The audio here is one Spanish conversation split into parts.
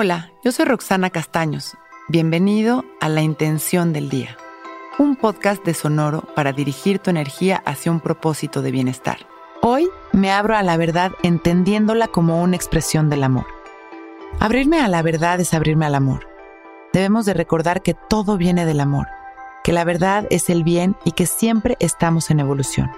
Hola, yo soy Roxana Castaños. Bienvenido a La Intención del Día, un podcast de Sonoro para dirigir tu energía hacia un propósito de bienestar. Hoy me abro a la verdad entendiéndola como una expresión del amor. Abrirme a la verdad es abrirme al amor. Debemos de recordar que todo viene del amor, que la verdad es el bien y que siempre estamos en evolución.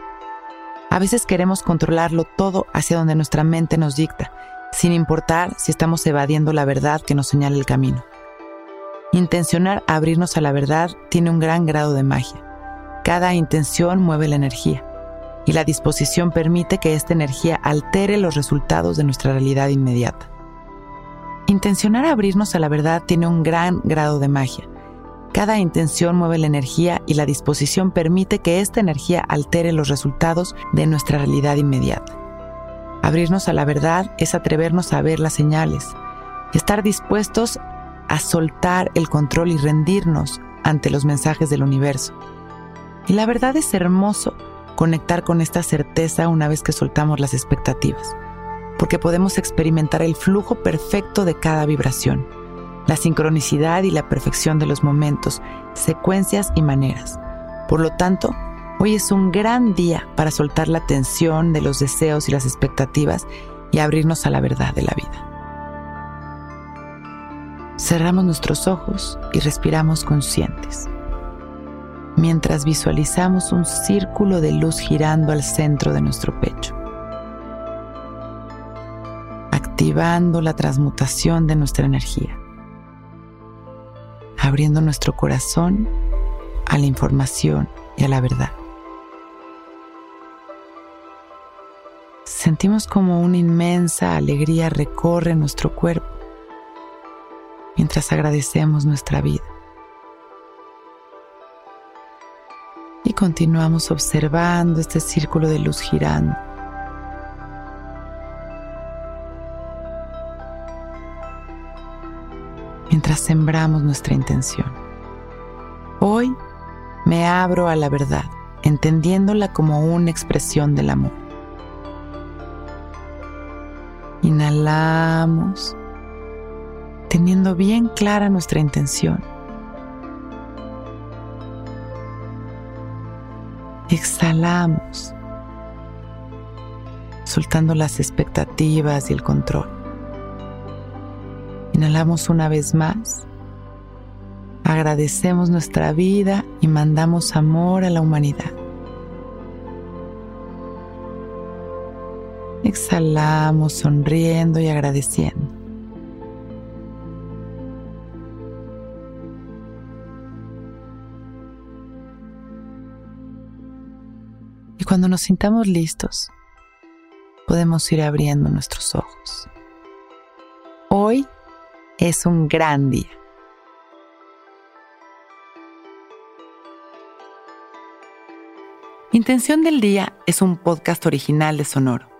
A veces queremos controlarlo todo hacia donde nuestra mente nos dicta, sin importar si estamos evadiendo la verdad que nos señala el camino. Intencionar abrirnos a la verdad tiene un gran grado de magia. Cada intención mueve la energía y la disposición permite que esta energía altere los resultados de nuestra realidad inmediata. Intencionar abrirnos a la verdad tiene un gran grado de magia cada intención mueve la energía y la disposición permite que esta energía altere los resultados de nuestra realidad inmediata. Abrirnos a la verdad es atrevernos a ver las señales, estar dispuestos a soltar el control y rendirnos ante los mensajes del universo. Y la verdad es hermoso conectar con esta certeza una vez que soltamos las expectativas, porque podemos experimentar el flujo perfecto de cada vibración la sincronicidad y la perfección de los momentos, secuencias y maneras. Por lo tanto, hoy es un gran día para soltar la tensión de los deseos y las expectativas y abrirnos a la verdad de la vida. Cerramos nuestros ojos y respiramos conscientes, mientras visualizamos un círculo de luz girando al centro de nuestro pecho, activando la transmutación de nuestra energía abriendo nuestro corazón a la información y a la verdad. Sentimos como una inmensa alegría recorre nuestro cuerpo mientras agradecemos nuestra vida. Y continuamos observando este círculo de luz girando mientras sembramos nuestra intención. Hoy me abro a la verdad, entendiéndola como una expresión del amor. Inhalamos, teniendo bien clara nuestra intención. Exhalamos, soltando las expectativas y el control. Inhalamos una vez más. Agradecemos nuestra vida y mandamos amor a la humanidad. Exhalamos sonriendo y agradeciendo. Y cuando nos sintamos listos, podemos ir abriendo nuestros ojos. Hoy es un gran día. Intención del Día es un podcast original de Sonoro.